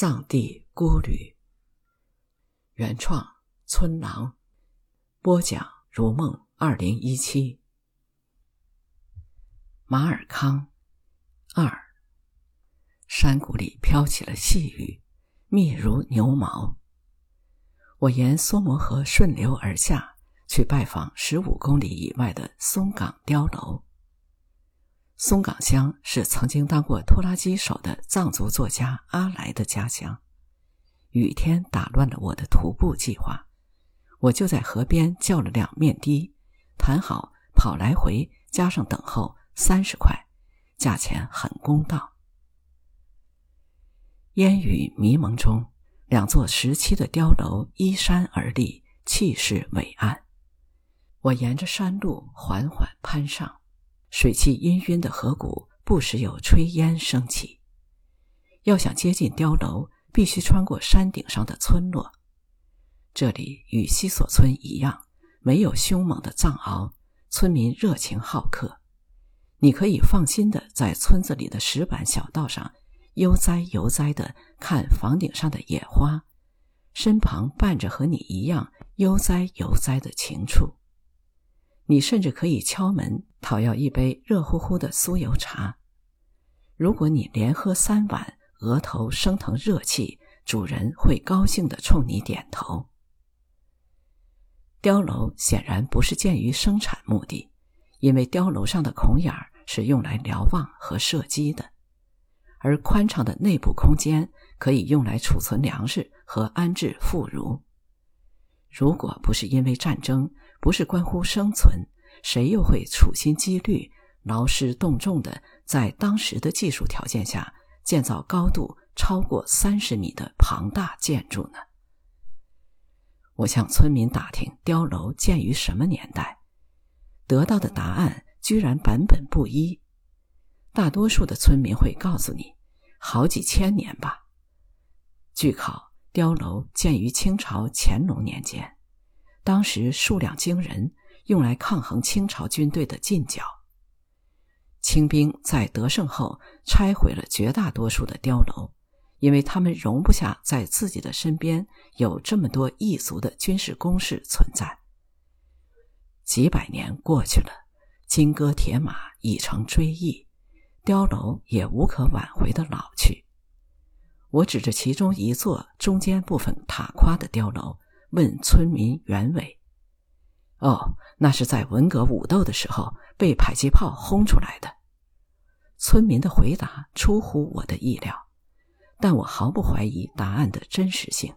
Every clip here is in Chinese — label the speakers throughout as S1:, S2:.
S1: 藏地孤旅，原创村郎，播讲如梦二零一七。马尔康二，山谷里飘起了细雨，密如牛毛。我沿梭摩河顺流而下去拜访十五公里以外的松岗碉楼。松岗乡是曾经当过拖拉机手的藏族作家阿来的家乡。雨天打乱了我的徒步计划，我就在河边叫了辆面的，谈好跑来回加上等候三十块，价钱很公道。烟雨迷蒙中，两座石砌的碉楼依山而立，气势伟岸。我沿着山路缓缓攀上。水汽氤氲的河谷，不时有炊烟升起。要想接近碉楼，必须穿过山顶上的村落。这里与西索村一样，没有凶猛的藏獒，村民热情好客。你可以放心的在村子里的石板小道上悠哉悠哉的看房顶上的野花，身旁伴着和你一样悠哉悠哉的情处。你甚至可以敲门讨要一杯热乎乎的酥油茶。如果你连喝三碗，额头升腾热气，主人会高兴地冲你点头。碉楼显然不是建于生产目的，因为碉楼上的孔眼儿是用来瞭望和射击的，而宽敞的内部空间可以用来储存粮食和安置妇孺。如果不是因为战争，不是关乎生存，谁又会处心积虑、劳师动众的在当时的技术条件下建造高度超过三十米的庞大建筑呢？我向村民打听碉楼建于什么年代，得到的答案居然版本不一。大多数的村民会告诉你，好几千年吧。据考。碉楼建于清朝乾隆年间，当时数量惊人，用来抗衡清朝军队的进剿。清兵在得胜后拆毁了绝大多数的碉楼，因为他们容不下在自己的身边有这么多异族的军事工事存在。几百年过去了，金戈铁马已成追忆，碉楼也无可挽回的老去。我指着其中一座中间部分塔夸的碉楼，问村民原委。哦，那是在文革武斗的时候被迫击炮轰出来的。村民的回答出乎我的意料，但我毫不怀疑答案的真实性。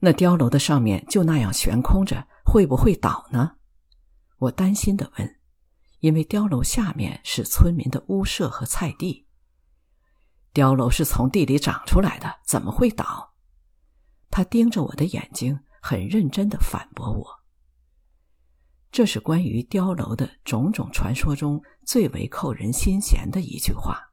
S1: 那碉楼的上面就那样悬空着，会不会倒呢？我担心的问，因为碉楼下面是村民的屋舍和菜地。碉楼是从地里长出来的，怎么会倒？他盯着我的眼睛，很认真的反驳我。这是关于碉楼的种种传说中最为扣人心弦的一句话。